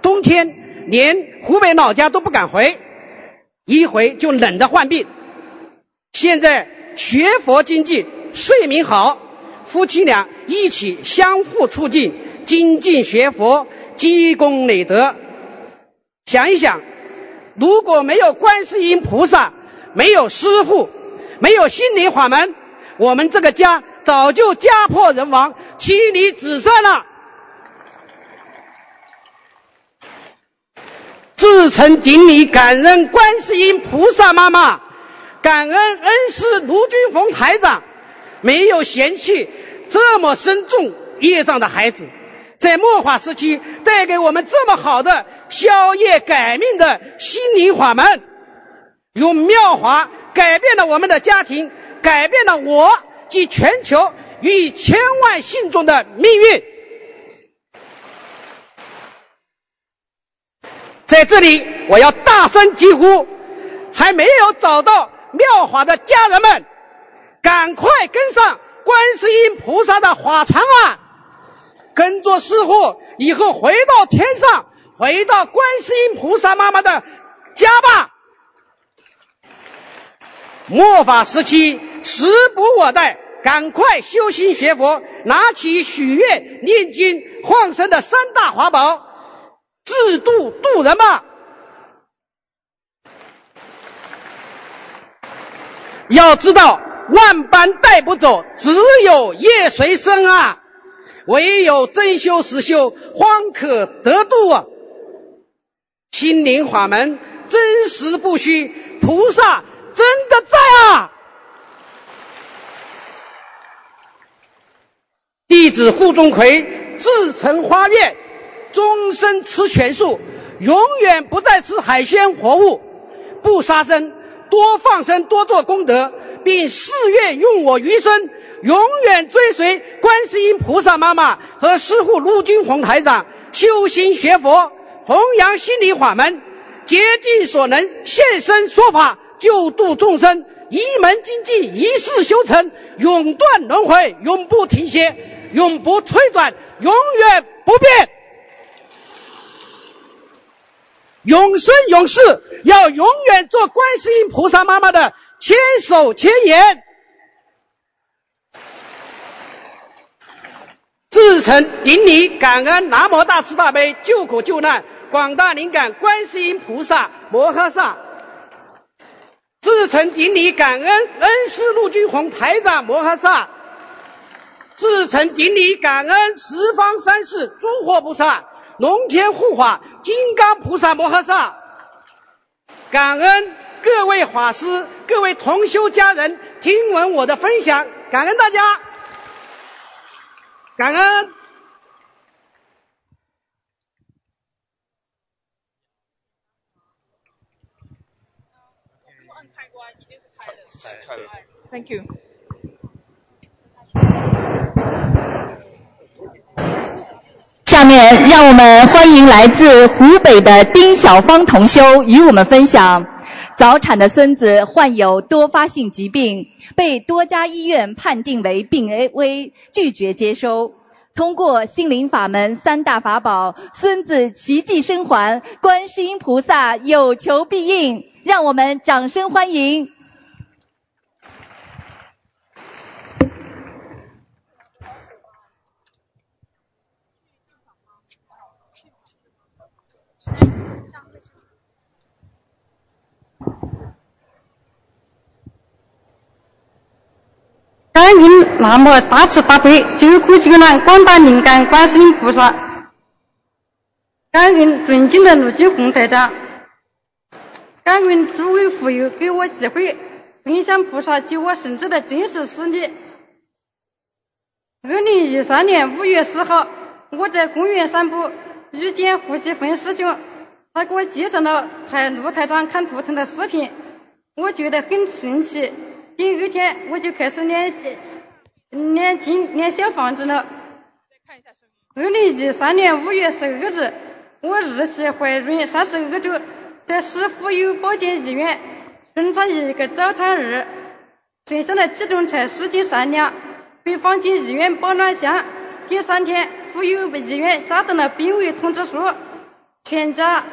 冬天连湖北老家都不敢回，一回就冷得患病。现在学佛精进，睡眠好。夫妻俩一起相互促进，精进学佛，积功累德。想一想，如果没有观世音菩萨，没有师父，没有心灵法门，我们这个家早就家破人亡，妻离子散了。至诚顶礼感恩观世音菩萨妈妈，感恩恩师卢军峰台长。没有嫌弃这么深重业障的孩子，在末法时期带给我们这么好的消业改命的心灵法门，用妙法改变了我们的家庭，改变了我及全球与千万信众的命运。在这里，我要大声疾呼，还没有找到妙法的家人们。赶快跟上观世音菩萨的法船啊！跟着师傅，以后回到天上，回到观世音菩萨妈妈的家吧。末法时期，时不我待，赶快修心学佛，拿起许愿、念经、放生的三大法宝，自度度人吧。要知道。万般带不走，只有业随身啊！唯有真修实修，方可得度啊！心灵法门真实不虚，菩萨真的在啊！弟子护钟馗自成花愿，终身吃全素，永远不再吃海鲜活物，不杀生，多放生，多做功德。并誓愿用我余生，永远追随观世音菩萨妈妈和师父陆军宏台长，修心学佛，弘扬心灵法门，竭尽所能现身说法，救度众生。一门精进，一世修成，永断轮回，永不停歇，永不退转，永远不变。永生永世，要永远做观世音菩萨妈妈的千手千眼。至诚顶礼，感恩南无大慈大悲救苦救难广大灵感观世音菩萨摩诃萨。至诚顶礼，感恩恩师陆军宏台长摩诃萨。至诚顶礼，感恩十方三世诸佛菩萨、龙天护法、金刚菩萨摩诃萨。感恩各位法师、各位同修家人听闻我的分享，感恩大家。感恩。Thank you。下面让我们欢迎来自湖北的丁小芳同修与我们分享：早产的孙子患有多发性疾病。被多家医院判定为病危，拒绝接收。通过心灵法门三大法宝，孙子奇迹生还，观世音菩萨有求必应。让我们掌声欢迎。感恩南无大慈大悲救苦救难广大灵感观世音菩萨，感恩尊敬的卢金红台长，感恩诸位佛友给我机会分享菩萨救我生子的真实事例。二零一三年五月十号，我在公园散步，遇见胡继芬师兄，他给我介绍了台陆台长看图腾的视频，我觉得很神奇。第二天我就开始练习练经练小房子了。二零一三年五月十二日，我日系怀孕三十二周，在市妇幼保健医院顺产一个早产儿，剩下的体重才十斤三两，被放进医院保暖箱。第三天，妇幼医院下达了病危通知书，全家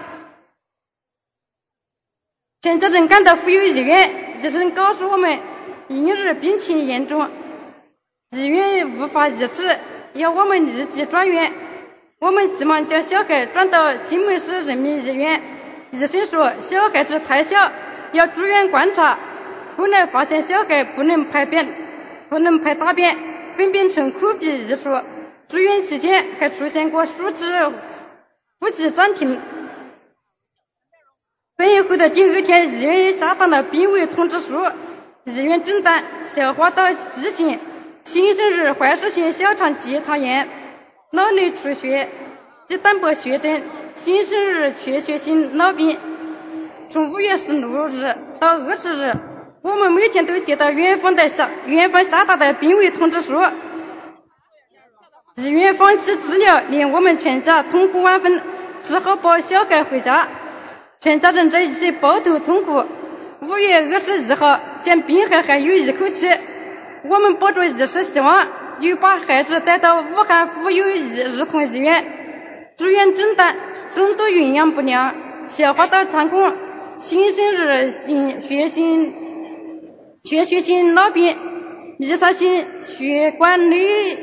全家人赶到妇幼医院，医生告诉我们。婴儿病情严重，医院无法医治，要我们立即转院。我们急忙将小孩转到荆门市人民医院，医生说小孩子太小，要住院观察。后来发现小孩不能排便，不能排大便，分娩呈口鼻溢出。住院期间还出现过数次呼吸暂停。转院后的第二天，医院下达了病危通知书。医院诊断消化道畸形、新生儿坏死性小肠结肠炎、脑内出血、低蛋白血症、新生儿缺血性脑病。从五月十六日到二十日，我们每天都接到院方的下院方下达的病危通知书。医院放弃治疗，令我们全家痛苦万分，只好抱小孩回家，全家人在一起抱头痛哭。五月二十一号，见病孩还有一口气，我们抱着一丝希望，又把孩子带到武汉妇幼儿童医院住院诊断，重度营养不良、消化道穿孔、新生儿性血性缺血性脑病、弥散性血管内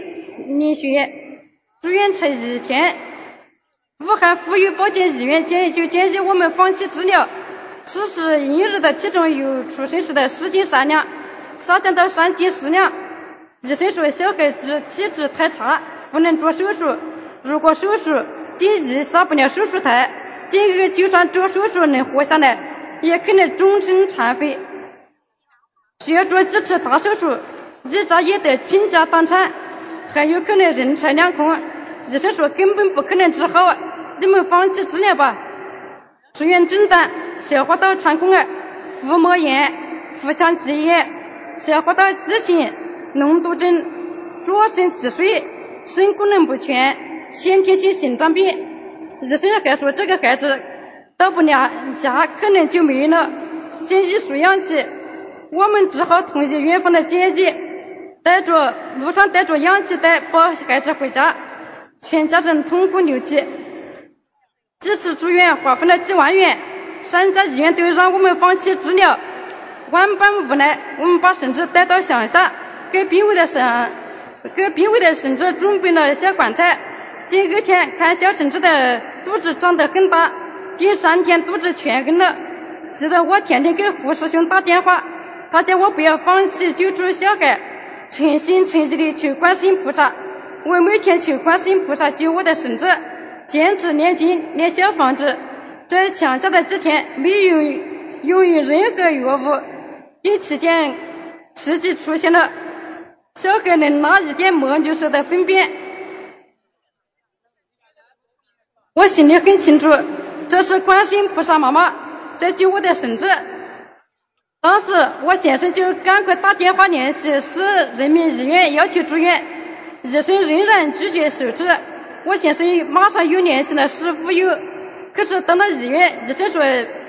凝血，住院才一天，武汉妇幼保健医院建议就建议我们放弃治疗。此时婴儿的体重由出生时的十斤三两下降到三斤四两。医生说小孩子体质太差，不能做手术。如果手术，第一下不了手术台，第二就算做手术能活下来，也可能终身残废。需要做几次大手术，一家也得倾家荡产，还有可能人财两空。医生说根本不可能治好，你们放弃治疗吧。出院诊断：消化道穿孔癌、腹膜炎、腹腔积液、消化道畸形、脓毒症、左肾积水、肾功能不全、先天性心脏病，医生还说这个孩子到不了家可能就没了，建议输氧气。我们只好同意院方的建议，带着路上带着氧气袋抱孩子回家，全家人痛哭流涕。几次住院花费了几万元，三家医院都让我们放弃治疗。万般无奈，我们把绳子带到乡下，给病危的生给病危的绳子准备了小棺材。第二天看小绳子的肚子长得很大，第三天肚子全硬了，气得我天天给胡师兄打电话。他叫我不要放弃救助小孩，诚心诚意的求观世音菩萨。我每天求观世音菩萨救我的孙子，坚持念经念小房子。在抢救的几天没有用于任何药物。第七天奇迹出现了，小孩能拉一点墨绿色的粪便。我心里很清楚，这是观世音菩萨妈妈在救我的孙子。当时我先生就赶快打电话联系市人民医院要求住院，医生仍然拒绝收治。我先生马上又联系了市妇幼，可是到了医院，医生说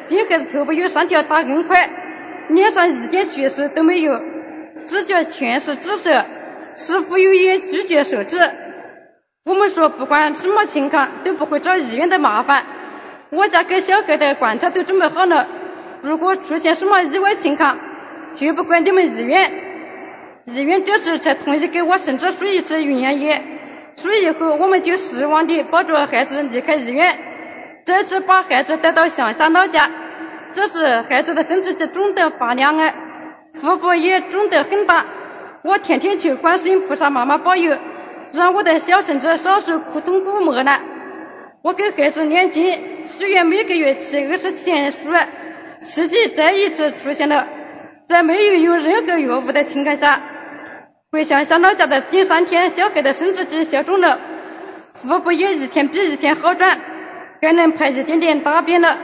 病孩子头部有三条大硬块，脸上一点血丝都没有，指甲全是紫色。市妇幼也拒绝收治。我们说不管什么情况都不会找医院的麻烦。我家给小孩的观察都准备好了。如果出现什么意外情况，绝不管你们医院。医院这时才同意给我孙子输一次营养液。输以后，我们就失望地抱着孩子离开医院，这次把孩子带到乡下老家。这时，孩子的身体就肿得发亮了，腹部也肿得很大。我天天求观世音菩萨妈妈保佑，让我的小孙子少受苦痛折磨难。我给孩子念经，许愿每个月吃二十七天素。奇迹再一次出现了，在没有用任何药物的情况下，回乡下老家的第三天，小孩的生殖器消肿了，腹部也一天比一天好转，还能排一点点大便了。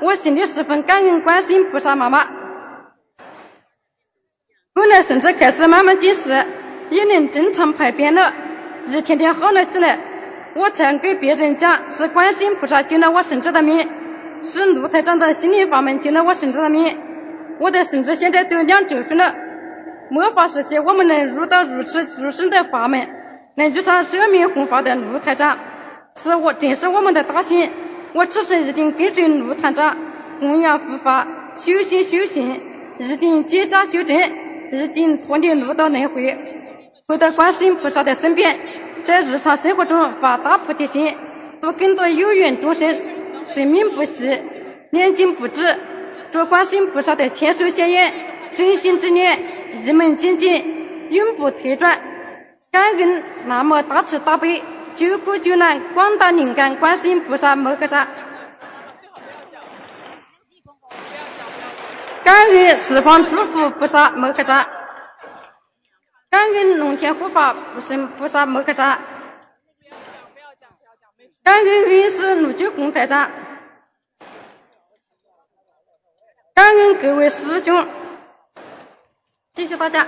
我心里十分感恩观世音菩萨妈妈。后来甚至开始慢慢进食，也能正常排便了，一天天好了起来。我常给别人讲，是观世音菩萨救了我孙子的命。是陆台长的心灵法门救了我孙子的命，我的孙子现在都两周岁了。末法时期，我们能入到如此殊胜的法门，能遇上舍命弘法的陆台长，是我真是我们的大幸。我此生一定跟随陆台长，弘扬护法，修心修行，一定结扎修正，一定脱离六道轮回，回到观世音菩萨的身边，在日常生活中发大菩提心，度更多有缘众生。生命不息，念经不止，祝观世音菩萨的千手千眼，真心之念，一门精进，永不退转。感恩南无大慈大悲救苦救难广大灵感观世音菩萨摩诃萨，感恩十方诸佛菩萨摩诃萨，感恩龙天护法护身菩萨摩诃萨。感恩恩师卢九红台长，感恩各位师兄，谢谢大家。